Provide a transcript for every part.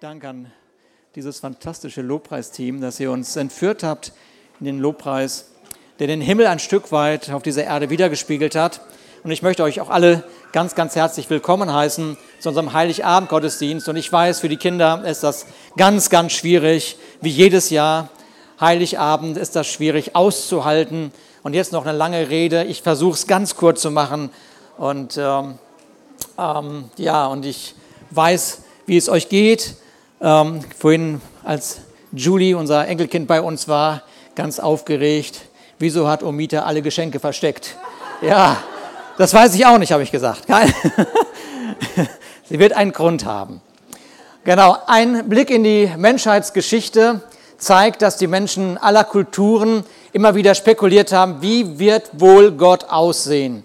Dank an dieses fantastische Lobpreisteam, dass ihr uns entführt habt in den Lobpreis, der den Himmel ein Stück weit auf dieser Erde wiedergespiegelt hat. Und ich möchte euch auch alle ganz, ganz herzlich willkommen heißen zu unserem Heiligabend-Gottesdienst. Und ich weiß, für die Kinder ist das ganz, ganz schwierig, wie jedes Jahr. Heiligabend ist das schwierig auszuhalten. Und jetzt noch eine lange Rede. Ich versuche es ganz kurz zu machen. Und ähm, ähm, ja, und ich weiß, wie es euch geht. Ähm, vorhin, als Julie, unser Enkelkind, bei uns war, ganz aufgeregt. Wieso hat Omita alle Geschenke versteckt? Ja, das weiß ich auch nicht, habe ich gesagt. Sie wird einen Grund haben. Genau, ein Blick in die Menschheitsgeschichte zeigt, dass die Menschen aller Kulturen immer wieder spekuliert haben, wie wird wohl Gott aussehen?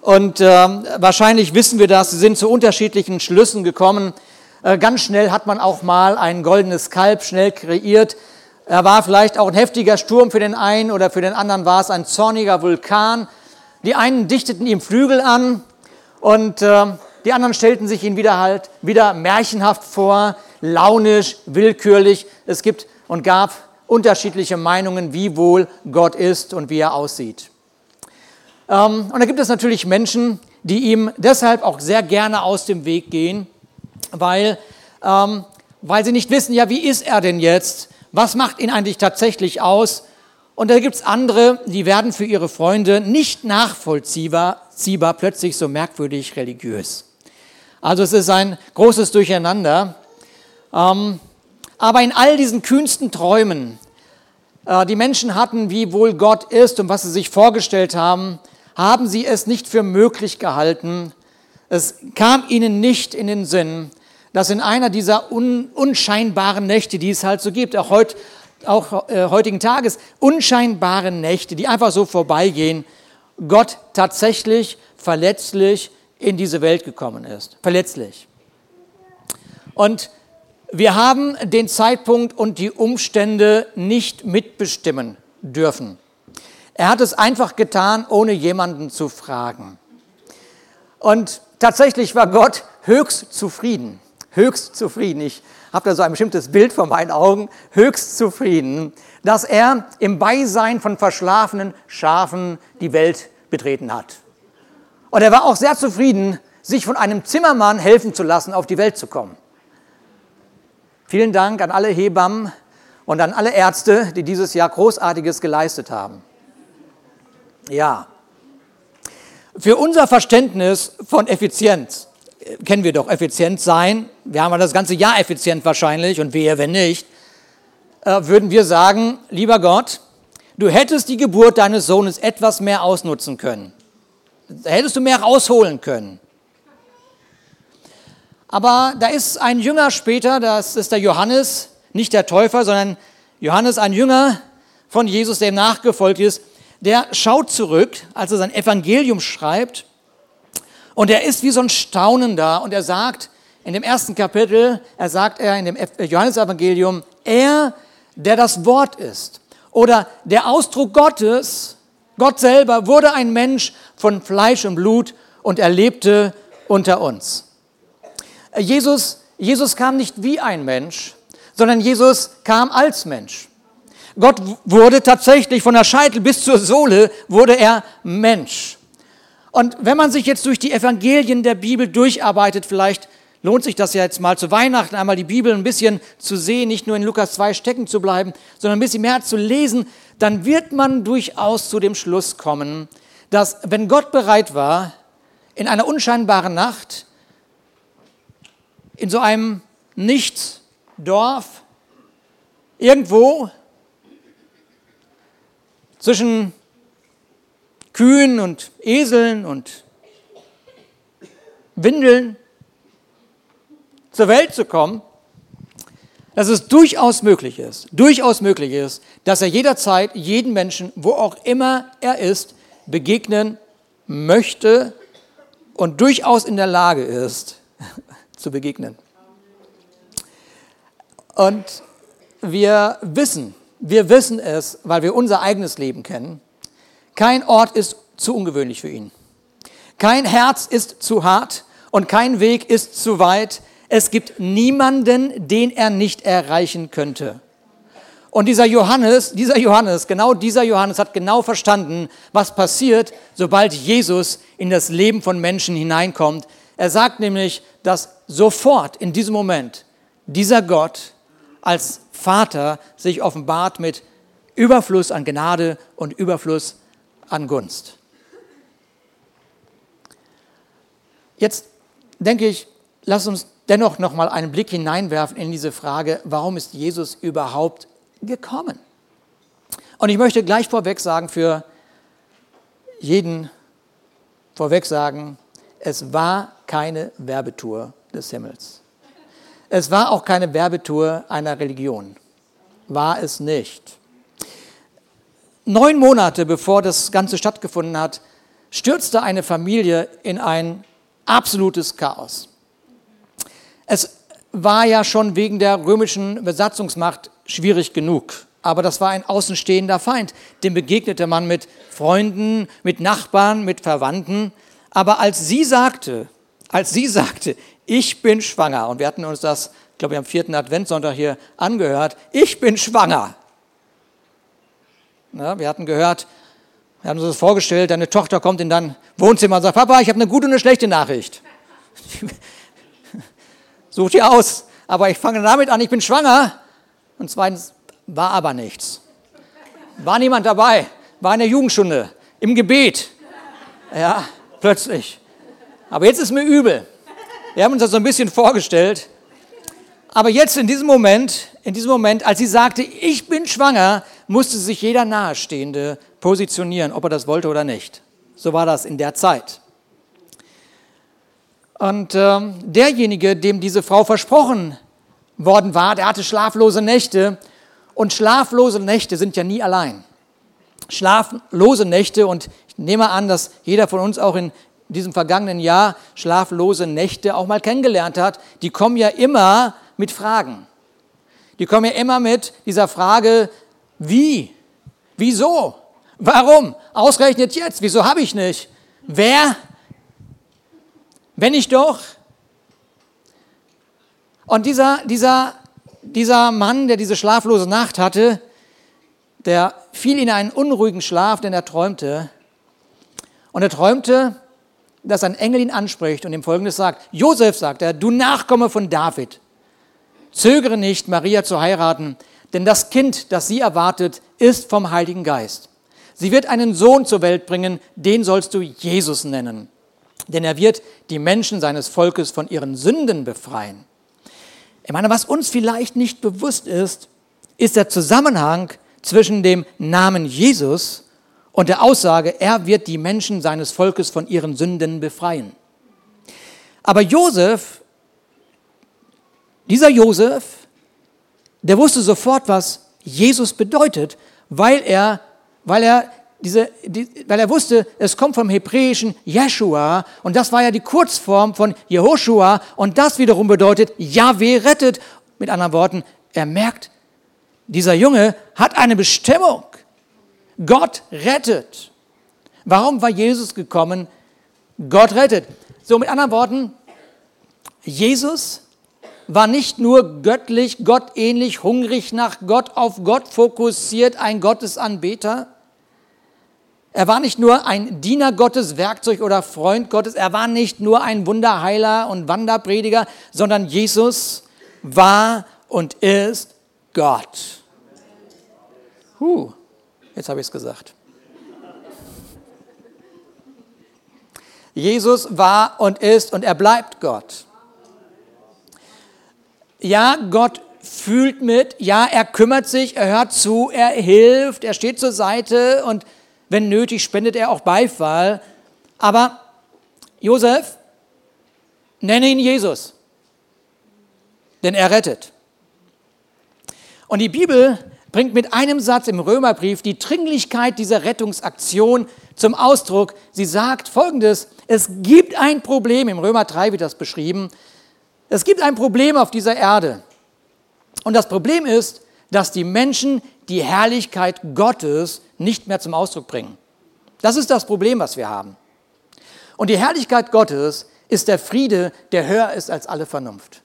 Und äh, wahrscheinlich wissen wir das, sie sind zu unterschiedlichen Schlüssen gekommen. Äh, ganz schnell hat man auch mal ein goldenes Kalb schnell kreiert. Er war vielleicht auch ein heftiger Sturm für den einen oder für den anderen war es ein zorniger Vulkan. Die einen dichteten ihm Flügel an und äh, die anderen stellten sich ihn wieder halt wieder märchenhaft vor, launisch, willkürlich. Es gibt und gab unterschiedliche Meinungen, wie wohl Gott ist und wie er aussieht. Ähm, und da gibt es natürlich Menschen, die ihm deshalb auch sehr gerne aus dem Weg gehen weil, ähm, weil sie nicht wissen, ja, wie ist er denn jetzt? Was macht ihn eigentlich tatsächlich aus? Und da gibt es andere, die werden für ihre Freunde nicht nachvollziehbar ziehbar, plötzlich so merkwürdig religiös. Also es ist ein großes Durcheinander. Ähm, aber in all diesen kühnsten Träumen, äh, die Menschen hatten, wie wohl Gott ist und was sie sich vorgestellt haben, haben sie es nicht für möglich gehalten. Es kam ihnen nicht in den Sinn, dass in einer dieser un, unscheinbaren Nächte, die es halt so gibt, auch, heut, auch äh, heutigen Tages, unscheinbare Nächte, die einfach so vorbeigehen, Gott tatsächlich verletzlich in diese Welt gekommen ist. Verletzlich. Und wir haben den Zeitpunkt und die Umstände nicht mitbestimmen dürfen. Er hat es einfach getan, ohne jemanden zu fragen. Und tatsächlich war Gott höchst zufrieden höchst zufrieden. Ich habe da so ein bestimmtes Bild vor meinen Augen, höchst zufrieden, dass er im Beisein von verschlafenen Schafen die Welt betreten hat. Und er war auch sehr zufrieden, sich von einem Zimmermann helfen zu lassen, auf die Welt zu kommen. Vielen Dank an alle Hebammen und an alle Ärzte, die dieses Jahr Großartiges geleistet haben. Ja, für unser Verständnis von Effizienz kennen wir doch, effizient sein. Wir haben das ganze Jahr effizient wahrscheinlich und wehe, wenn nicht. Äh, würden wir sagen, lieber Gott, du hättest die Geburt deines Sohnes etwas mehr ausnutzen können. Da hättest du mehr rausholen können. Aber da ist ein Jünger später, das ist der Johannes, nicht der Täufer, sondern Johannes, ein Jünger von Jesus, der ihm nachgefolgt ist, der schaut zurück, als er sein Evangelium schreibt und er ist wie so ein Staunen da und er sagt in dem ersten Kapitel, er sagt er in dem Johannesevangelium, er, der das Wort ist oder der Ausdruck Gottes, Gott selber wurde ein Mensch von Fleisch und Blut und er lebte unter uns. Jesus, Jesus kam nicht wie ein Mensch, sondern Jesus kam als Mensch. Gott wurde tatsächlich von der Scheitel bis zur Sohle, wurde er Mensch. Und wenn man sich jetzt durch die Evangelien der Bibel durcharbeitet, vielleicht lohnt sich das ja jetzt mal zu Weihnachten einmal die Bibel ein bisschen zu sehen, nicht nur in Lukas 2 stecken zu bleiben, sondern ein bisschen mehr zu lesen, dann wird man durchaus zu dem Schluss kommen, dass wenn Gott bereit war, in einer unscheinbaren Nacht, in so einem Nichtsdorf, irgendwo zwischen Kühen und Eseln und Windeln zur Welt zu kommen, dass es durchaus möglich ist, durchaus möglich ist, dass er jederzeit jeden Menschen, wo auch immer er ist, begegnen möchte und durchaus in der Lage ist, zu begegnen. Und wir wissen, wir wissen es, weil wir unser eigenes Leben kennen, kein Ort ist zu ungewöhnlich für ihn. Kein Herz ist zu hart und kein Weg ist zu weit. Es gibt niemanden, den er nicht erreichen könnte. Und dieser Johannes, dieser Johannes, genau dieser Johannes hat genau verstanden, was passiert, sobald Jesus in das Leben von Menschen hineinkommt. Er sagt nämlich, dass sofort in diesem Moment dieser Gott als Vater sich offenbart mit Überfluss an Gnade und Überfluss an Gunst. Jetzt denke ich, lass uns dennoch noch mal einen Blick hineinwerfen in diese Frage, warum ist Jesus überhaupt gekommen? Und ich möchte gleich vorweg sagen, für jeden vorweg sagen, es war keine Werbetour des Himmels. Es war auch keine Werbetour einer Religion. War es nicht. Neun Monate bevor das Ganze stattgefunden hat, stürzte eine Familie in ein absolutes Chaos. Es war ja schon wegen der römischen Besatzungsmacht schwierig genug. Aber das war ein außenstehender Feind. Dem begegnete man mit Freunden, mit Nachbarn, mit Verwandten. Aber als sie sagte, als sie sagte, ich bin schwanger, und wir hatten uns das, glaube ich, am vierten Adventssonntag hier angehört, ich bin schwanger. Ja, wir hatten gehört, wir haben uns das vorgestellt, deine Tochter kommt in dein Wohnzimmer und sagt, Papa, ich habe eine gute und eine schlechte Nachricht. Such dir aus. Aber ich fange damit an, ich bin schwanger. Und zweitens, war aber nichts. War niemand dabei. War in der Jugendstunde, im Gebet. Ja, plötzlich. Aber jetzt ist mir übel. Wir haben uns das so ein bisschen vorgestellt. Aber jetzt in diesem Moment, in diesem Moment, als sie sagte, ich bin schwanger, musste sich jeder Nahestehende positionieren, ob er das wollte oder nicht. So war das in der Zeit. Und ähm, derjenige, dem diese Frau versprochen worden war, der hatte schlaflose Nächte. Und schlaflose Nächte sind ja nie allein. Schlaflose Nächte, und ich nehme an, dass jeder von uns auch in diesem vergangenen Jahr schlaflose Nächte auch mal kennengelernt hat, die kommen ja immer mit Fragen. Die kommen ja immer mit dieser Frage, wie? Wieso? Warum? Ausgerechnet jetzt? Wieso habe ich nicht? Wer? Wenn ich doch? Und dieser, dieser, dieser Mann, der diese schlaflose Nacht hatte, der fiel in einen unruhigen Schlaf, denn er träumte. Und er träumte, dass ein Engel ihn anspricht und ihm Folgendes sagt. Josef, sagt er, du Nachkomme von David, zögere nicht, Maria zu heiraten, denn das Kind, das sie erwartet, ist vom Heiligen Geist. Sie wird einen Sohn zur Welt bringen, den sollst du Jesus nennen. Denn er wird die Menschen seines Volkes von ihren Sünden befreien. Ich meine, was uns vielleicht nicht bewusst ist, ist der Zusammenhang zwischen dem Namen Jesus und der Aussage, er wird die Menschen seines Volkes von ihren Sünden befreien. Aber Josef, dieser Josef, der wusste sofort, was Jesus bedeutet, weil er, weil er diese, die, weil er wusste, es kommt vom hebräischen Jeshua und das war ja die Kurzform von Jehoshua und das wiederum bedeutet, Yahweh rettet. Mit anderen Worten, er merkt, dieser Junge hat eine Bestimmung. Gott rettet. Warum war Jesus gekommen? Gott rettet. So mit anderen Worten, Jesus war nicht nur göttlich, gottähnlich, hungrig nach Gott, auf Gott fokussiert, ein Gottesanbeter. Er war nicht nur ein Diener Gottes, Werkzeug oder Freund Gottes. Er war nicht nur ein Wunderheiler und Wanderprediger, sondern Jesus war und ist Gott. Huh, jetzt habe ich es gesagt. Jesus war und ist und er bleibt Gott. Ja, Gott fühlt mit, ja, er kümmert sich, er hört zu, er hilft, er steht zur Seite. Und wenn nötig spendet er auch Beifall. Aber Josef, nenne ihn Jesus, denn er rettet. Und die Bibel bringt mit einem Satz im Römerbrief die Dringlichkeit dieser Rettungsaktion zum Ausdruck. Sie sagt folgendes, es gibt ein Problem, im Römer 3 wird das beschrieben, es gibt ein Problem auf dieser Erde. Und das Problem ist, dass die Menschen die Herrlichkeit Gottes nicht mehr zum Ausdruck bringen. Das ist das Problem, was wir haben. Und die Herrlichkeit Gottes ist der Friede, der höher ist als alle Vernunft.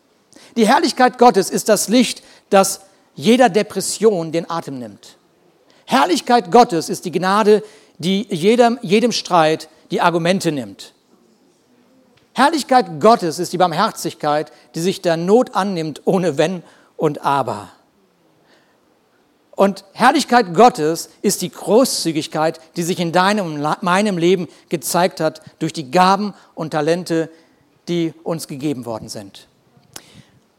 Die Herrlichkeit Gottes ist das Licht, das jeder Depression den Atem nimmt. Herrlichkeit Gottes ist die Gnade, die jedem, jedem Streit die Argumente nimmt. Herrlichkeit Gottes ist die Barmherzigkeit, die sich der Not annimmt, ohne Wenn und Aber. Und Herrlichkeit Gottes ist die Großzügigkeit, die sich in deinem meinem Leben gezeigt hat durch die Gaben und Talente, die uns gegeben worden sind.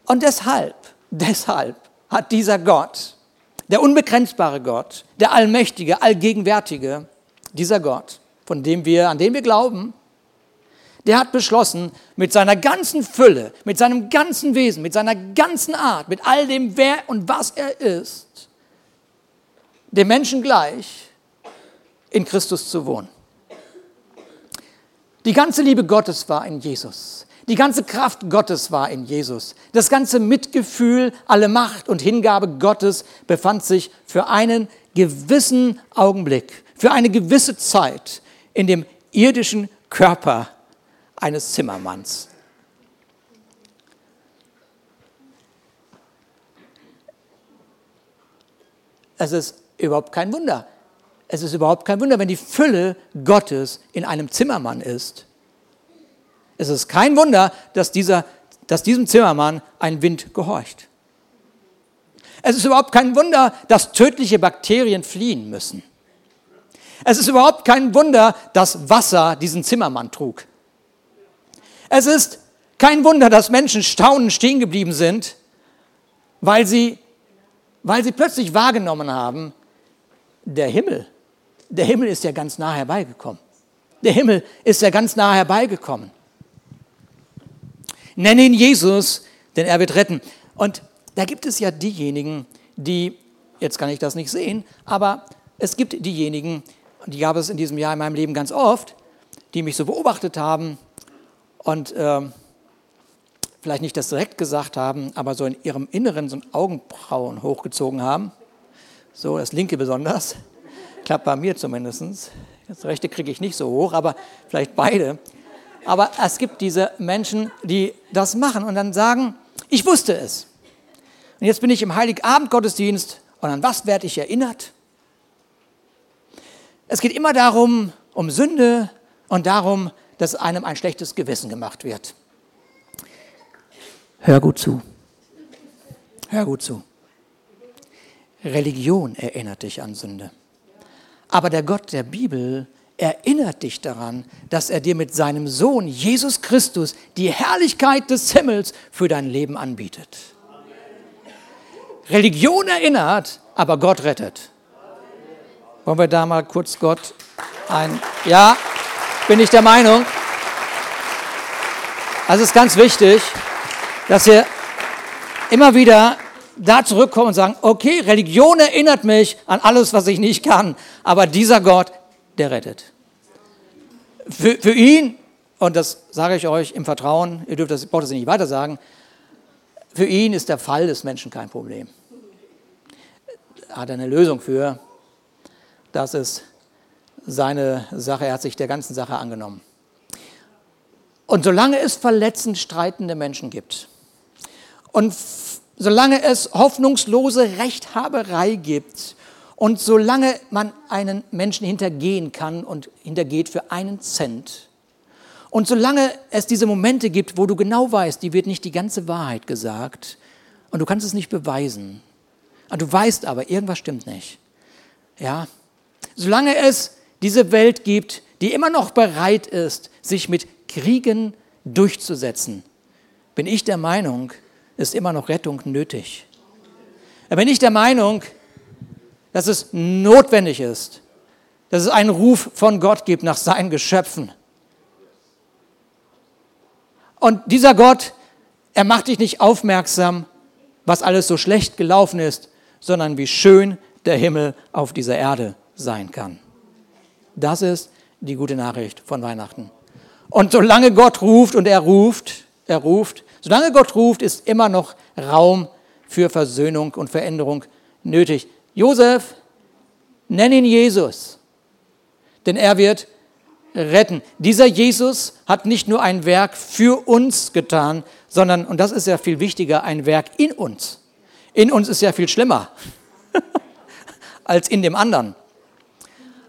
Und deshalb, deshalb hat dieser Gott, der unbegrenzbare Gott, der allmächtige, allgegenwärtige, dieser Gott, von dem wir, an den wir glauben, der hat beschlossen, mit seiner ganzen Fülle, mit seinem ganzen Wesen, mit seiner ganzen Art, mit all dem, wer und was er ist, dem Menschen gleich in Christus zu wohnen. Die ganze Liebe Gottes war in Jesus. Die ganze Kraft Gottes war in Jesus. Das ganze Mitgefühl, alle Macht und Hingabe Gottes befand sich für einen gewissen Augenblick, für eine gewisse Zeit in dem irdischen Körper eines Zimmermanns. Es ist überhaupt kein Wunder. Es ist überhaupt kein Wunder, wenn die Fülle Gottes in einem Zimmermann ist. Es ist kein Wunder, dass, dieser, dass diesem Zimmermann ein Wind gehorcht. Es ist überhaupt kein Wunder, dass tödliche Bakterien fliehen müssen. Es ist überhaupt kein Wunder, dass Wasser diesen Zimmermann trug. Es ist kein Wunder, dass Menschen staunend stehen geblieben sind, weil sie, weil sie plötzlich wahrgenommen haben, der Himmel, der Himmel ist ja ganz nah herbeigekommen. Der Himmel ist ja ganz nah herbeigekommen. Nenne ihn Jesus, denn er wird retten. Und da gibt es ja diejenigen, die, jetzt kann ich das nicht sehen, aber es gibt diejenigen, die gab es in diesem Jahr in meinem Leben ganz oft, die mich so beobachtet haben und äh, vielleicht nicht das direkt gesagt haben, aber so in ihrem Inneren so Augenbrauen hochgezogen haben. So, das linke besonders. Klappt bei mir zumindest. Das rechte kriege ich nicht so hoch, aber vielleicht beide. Aber es gibt diese Menschen, die das machen und dann sagen, ich wusste es. Und jetzt bin ich im Heiligabend-Gottesdienst und an was werde ich erinnert? Es geht immer darum, um Sünde und darum, dass einem ein schlechtes Gewissen gemacht wird. Hör gut zu. Hör gut zu. Religion erinnert dich an Sünde. Aber der Gott der Bibel erinnert dich daran, dass er dir mit seinem Sohn Jesus Christus die Herrlichkeit des Himmels für dein Leben anbietet. Religion erinnert, aber Gott rettet. Wollen wir da mal kurz Gott ein... Ja, bin ich der Meinung. Also es ist ganz wichtig, dass wir immer wieder da zurückkommen und sagen, okay, Religion erinnert mich an alles, was ich nicht kann, aber dieser Gott, der rettet. Für, für ihn, und das sage ich euch im Vertrauen, ihr dürft das, braucht das nicht weiter sagen, für ihn ist der Fall des Menschen kein Problem. Er hat eine Lösung für, das ist seine Sache, er hat sich der ganzen Sache angenommen. Und solange es verletzend streitende Menschen gibt und solange es hoffnungslose Rechthaberei gibt und solange man einen Menschen hintergehen kann und hintergeht für einen Cent und solange es diese Momente gibt, wo du genau weißt, die wird nicht die ganze Wahrheit gesagt und du kannst es nicht beweisen, du weißt aber, irgendwas stimmt nicht. Ja, solange es diese Welt gibt, die immer noch bereit ist, sich mit Kriegen durchzusetzen, bin ich der Meinung, ist immer noch Rettung nötig. Da bin ich der Meinung, dass es notwendig ist, dass es einen Ruf von Gott gibt nach seinen Geschöpfen. Und dieser Gott, er macht dich nicht aufmerksam, was alles so schlecht gelaufen ist, sondern wie schön der Himmel auf dieser Erde sein kann. Das ist die gute Nachricht von Weihnachten. Und solange Gott ruft und er ruft, er ruft, solange Gott ruft, ist immer noch Raum für Versöhnung und Veränderung nötig. Josef, nenn ihn Jesus, denn er wird retten. Dieser Jesus hat nicht nur ein Werk für uns getan, sondern, und das ist ja viel wichtiger, ein Werk in uns. In uns ist ja viel schlimmer als in dem anderen.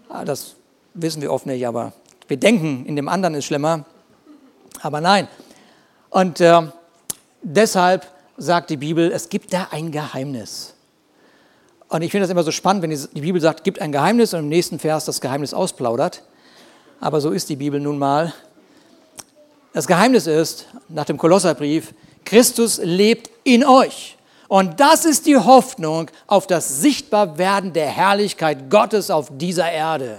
Ah, das wissen wir oft nicht, aber wir denken, in dem anderen ist schlimmer. Aber nein. Und äh, deshalb sagt die Bibel, es gibt da ein Geheimnis. Und ich finde das immer so spannend, wenn die Bibel sagt, gibt ein Geheimnis und im nächsten Vers das Geheimnis ausplaudert. Aber so ist die Bibel nun mal. Das Geheimnis ist, nach dem Kolosserbrief, Christus lebt in euch. Und das ist die Hoffnung auf das Sichtbarwerden der Herrlichkeit Gottes auf dieser Erde.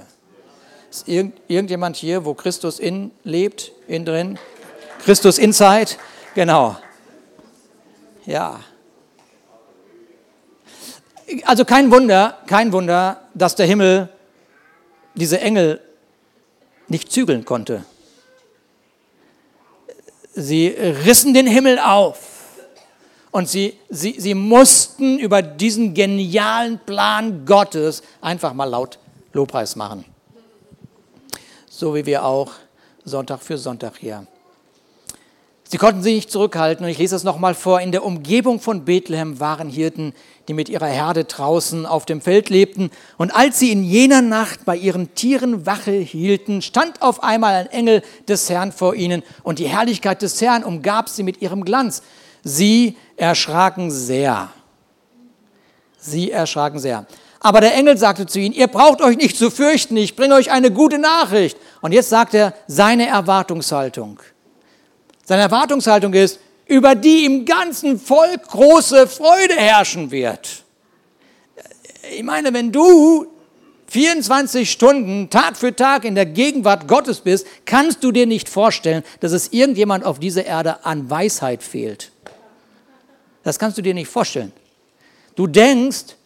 Ist irgend, irgendjemand hier, wo Christus in lebt, in drin? Christus inside? Genau. Ja. Also kein Wunder, kein Wunder, dass der Himmel diese Engel nicht zügeln konnte. Sie rissen den Himmel auf und sie, sie, sie mussten über diesen genialen Plan Gottes einfach mal laut Lobpreis machen. So wie wir auch Sonntag für Sonntag hier. Sie konnten sich nicht zurückhalten und ich lese es nochmal vor. In der Umgebung von Bethlehem waren Hirten, die mit ihrer Herde draußen auf dem Feld lebten. Und als sie in jener Nacht bei ihren Tieren Wache hielten, stand auf einmal ein Engel des Herrn vor ihnen und die Herrlichkeit des Herrn umgab sie mit ihrem Glanz. Sie erschraken sehr. Sie erschraken sehr. Aber der Engel sagte zu ihnen, ihr braucht euch nicht zu fürchten, ich bringe euch eine gute Nachricht. Und jetzt sagt er seine Erwartungshaltung. Seine Erwartungshaltung ist, über die im ganzen Volk große Freude herrschen wird. Ich meine, wenn du 24 Stunden Tag für Tag in der Gegenwart Gottes bist, kannst du dir nicht vorstellen, dass es irgendjemand auf dieser Erde an Weisheit fehlt. Das kannst du dir nicht vorstellen. Du denkst,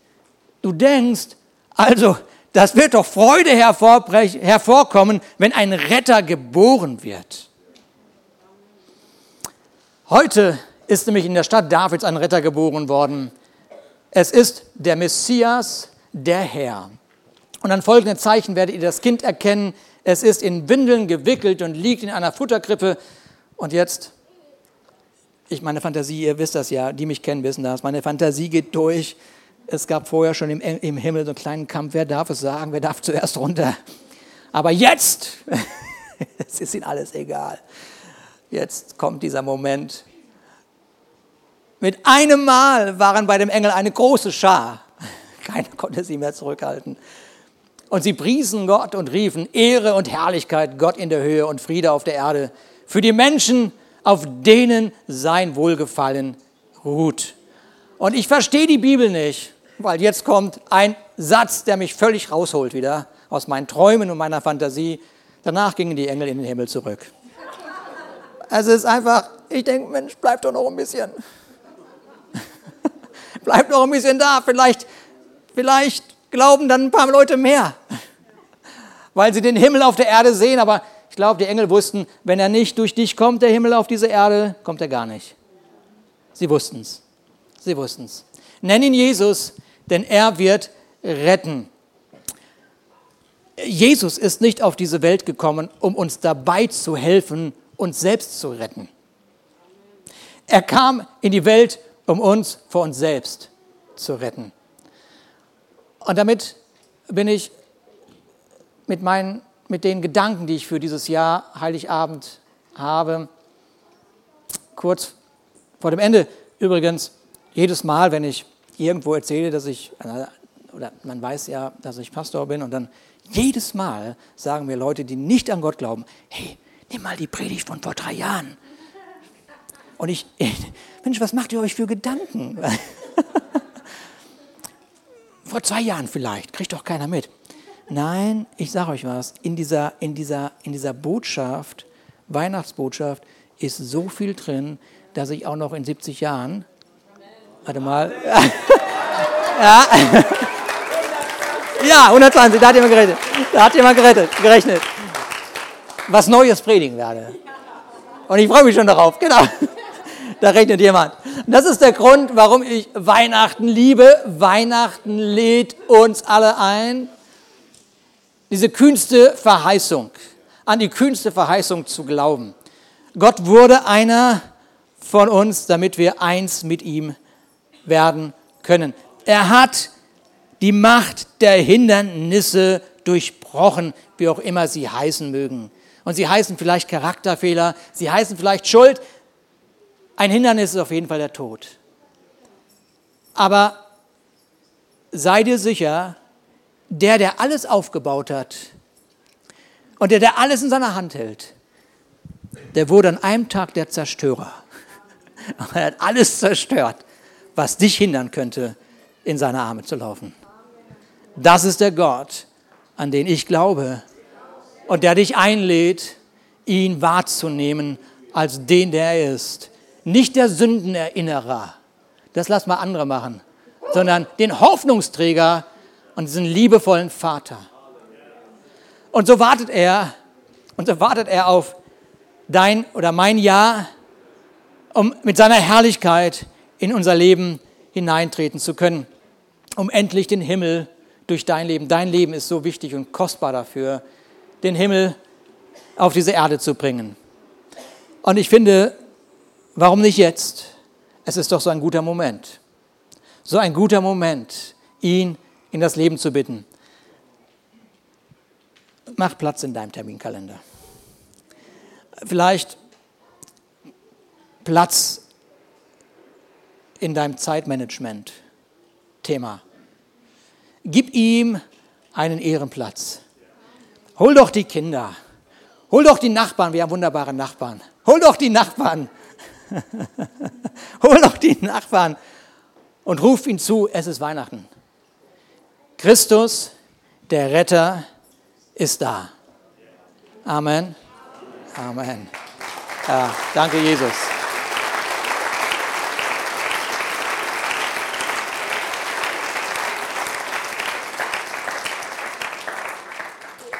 du denkst, also, das wird doch Freude hervorkommen, wenn ein Retter geboren wird. Heute ist nämlich in der Stadt Davids ein Retter geboren worden. Es ist der Messias, der Herr. Und an folgenden Zeichen werdet ihr das Kind erkennen. Es ist in Windeln gewickelt und liegt in einer Futterkrippe. Und jetzt, ich meine Fantasie, ihr wisst das ja, die mich kennen, wissen das. Meine Fantasie geht durch. Es gab vorher schon im, im Himmel so einen kleinen Kampf. Wer darf es sagen? Wer darf zuerst runter? Aber jetzt, es ist ihnen alles egal. Jetzt kommt dieser Moment. Mit einem Mal waren bei dem Engel eine große Schar. Keiner konnte sie mehr zurückhalten. Und sie priesen Gott und riefen Ehre und Herrlichkeit Gott in der Höhe und Friede auf der Erde für die Menschen, auf denen sein Wohlgefallen ruht. Und ich verstehe die Bibel nicht, weil jetzt kommt ein Satz, der mich völlig rausholt wieder aus meinen Träumen und meiner Fantasie. Danach gingen die Engel in den Himmel zurück. Also es ist einfach, ich denke, Mensch, bleib doch noch ein bisschen. bleib noch ein bisschen da. Vielleicht, vielleicht glauben dann ein paar Leute mehr, weil sie den Himmel auf der Erde sehen. Aber ich glaube, die Engel wussten, wenn er nicht durch dich kommt, der Himmel auf diese Erde, kommt er gar nicht. Sie wussten es. Sie wussten es. Nenn ihn Jesus, denn er wird retten. Jesus ist nicht auf diese Welt gekommen, um uns dabei zu helfen, uns selbst zu retten. Er kam in die Welt, um uns vor uns selbst zu retten. Und damit bin ich mit, meinen, mit den Gedanken, die ich für dieses Jahr Heiligabend habe, kurz vor dem Ende übrigens, jedes Mal, wenn ich irgendwo erzähle, dass ich, oder man weiß ja, dass ich Pastor bin, und dann jedes Mal sagen mir Leute, die nicht an Gott glauben, hey, nimm mal die Predigt von vor drei Jahren. Und ich, Mensch, was macht ihr euch für Gedanken? vor zwei Jahren vielleicht, kriegt doch keiner mit. Nein, ich sage euch was, in dieser, in, dieser, in dieser Botschaft, Weihnachtsbotschaft, ist so viel drin, dass ich auch noch in 70 Jahren, warte mal, ja, ja, 120, da hat jemand gerettet, da hat jemand gerettet, gerechnet was Neues predigen werde. Und ich freue mich schon darauf, genau. Da rechnet jemand. Das ist der Grund, warum ich Weihnachten liebe. Weihnachten lädt uns alle ein. Diese kühnste Verheißung. an die kühnste Verheißung zu glauben. Gott wurde einer von uns, damit wir eins mit ihm werden können. Er hat die Macht der Hindernisse durchbrochen, wie auch immer sie heißen mögen. Und sie heißen vielleicht Charakterfehler, sie heißen vielleicht Schuld. Ein Hindernis ist auf jeden Fall der Tod. Aber sei dir sicher, der, der alles aufgebaut hat und der, der alles in seiner Hand hält, der wurde an einem Tag der Zerstörer. Er hat alles zerstört, was dich hindern könnte, in seine Arme zu laufen. Das ist der Gott, an den ich glaube und der dich einlädt, ihn wahrzunehmen als den, der er ist. Nicht der Sündenerinnerer, das lass mal andere machen, sondern den Hoffnungsträger und diesen liebevollen Vater. Und so wartet er, und so wartet er auf dein oder mein Ja, um mit seiner Herrlichkeit in unser Leben hineintreten zu können, um endlich den Himmel durch dein Leben, dein Leben ist so wichtig und kostbar dafür, den Himmel auf diese Erde zu bringen. Und ich finde, warum nicht jetzt? Es ist doch so ein guter Moment. So ein guter Moment, ihn in das Leben zu bitten. Mach Platz in deinem Terminkalender. Vielleicht Platz in deinem Zeitmanagement-Thema. Gib ihm einen Ehrenplatz. Hol doch die Kinder. Hol doch die Nachbarn. Wir haben wunderbare Nachbarn. Hol doch die Nachbarn. Hol doch die Nachbarn und ruf ihn zu, es ist Weihnachten. Christus, der Retter, ist da. Amen. Amen. Ja, danke, Jesus.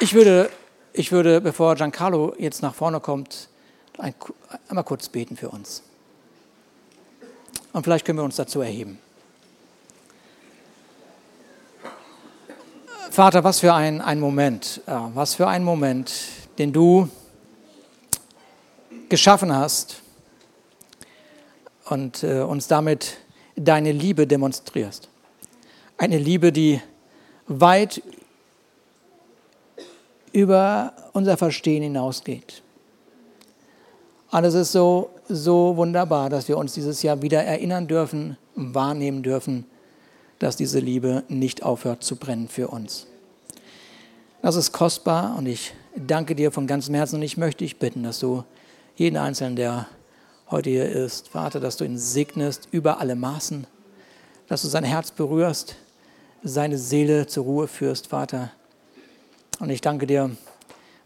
Ich würde, ich würde, bevor Giancarlo jetzt nach vorne kommt, ein, einmal kurz beten für uns. Und vielleicht können wir uns dazu erheben. Vater, was für ein, ein Moment, äh, was für ein Moment, den du geschaffen hast und äh, uns damit deine Liebe demonstrierst. Eine Liebe, die weit über unser Verstehen hinausgeht. Und es ist so, so wunderbar, dass wir uns dieses Jahr wieder erinnern dürfen, wahrnehmen dürfen, dass diese Liebe nicht aufhört zu brennen für uns. Das ist kostbar und ich danke dir von ganzem Herzen und ich möchte dich bitten, dass du jeden Einzelnen, der heute hier ist, Vater, dass du ihn segnest über alle Maßen, dass du sein Herz berührst, seine Seele zur Ruhe führst, Vater. Und ich danke dir,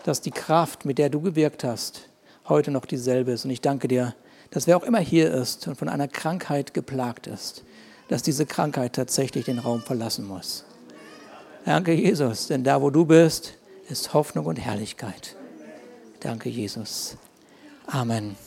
dass die Kraft, mit der du gewirkt hast, heute noch dieselbe ist. Und ich danke dir, dass wer auch immer hier ist und von einer Krankheit geplagt ist, dass diese Krankheit tatsächlich den Raum verlassen muss. Danke, Jesus, denn da, wo du bist, ist Hoffnung und Herrlichkeit. Danke, Jesus. Amen.